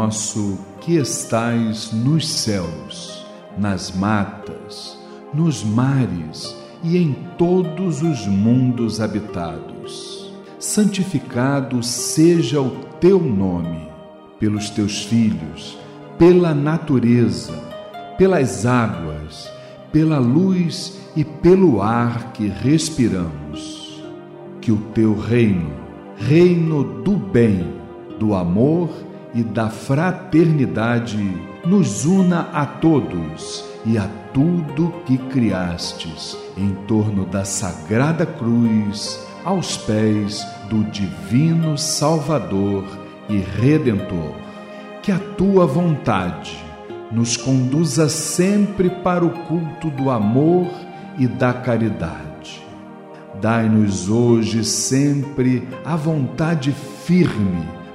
Nosso que estais nos céus, nas matas, nos mares e em todos os mundos habitados. Santificado seja o teu nome, pelos teus filhos, pela natureza, pelas águas, pela luz e pelo ar que respiramos. Que o teu reino, reino do bem, do amor e da fraternidade, nos una a todos e a tudo que criastes em torno da sagrada cruz, aos pés do divino Salvador e Redentor. Que a tua vontade nos conduza sempre para o culto do amor e da caridade. Dai-nos hoje sempre a vontade firme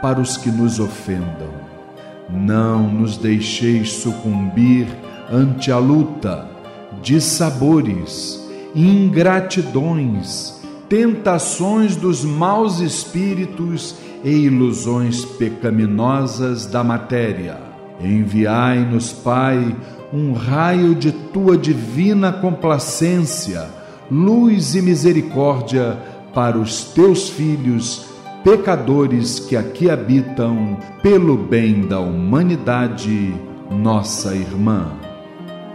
para os que nos ofendam. Não nos deixeis sucumbir ante a luta de sabores, ingratidões, tentações dos maus espíritos e ilusões pecaminosas da matéria. Enviai-nos, Pai, um raio de tua divina complacência, luz e misericórdia para os teus filhos pecadores que aqui habitam, pelo bem da humanidade, nossa irmã.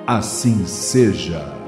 Assim seja.